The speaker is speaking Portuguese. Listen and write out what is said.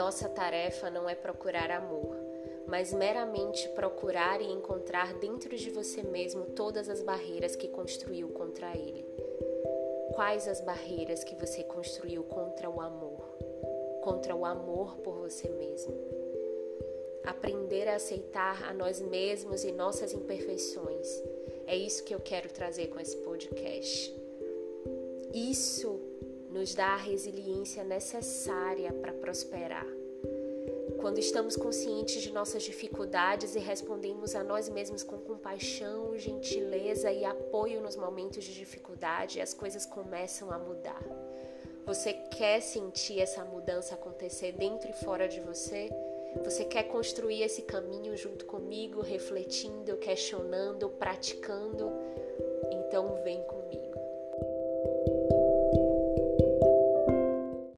Nossa tarefa não é procurar amor, mas meramente procurar e encontrar dentro de você mesmo todas as barreiras que construiu contra ele. Quais as barreiras que você construiu contra o amor? Contra o amor por você mesmo. Aprender a aceitar a nós mesmos e nossas imperfeições. É isso que eu quero trazer com esse podcast. Isso nos dá a resiliência necessária para prosperar. Quando estamos conscientes de nossas dificuldades e respondemos a nós mesmos com compaixão, gentileza e apoio nos momentos de dificuldade, as coisas começam a mudar. Você quer sentir essa mudança acontecer dentro e fora de você? Você quer construir esse caminho junto comigo, refletindo, questionando, praticando? Então vem comigo.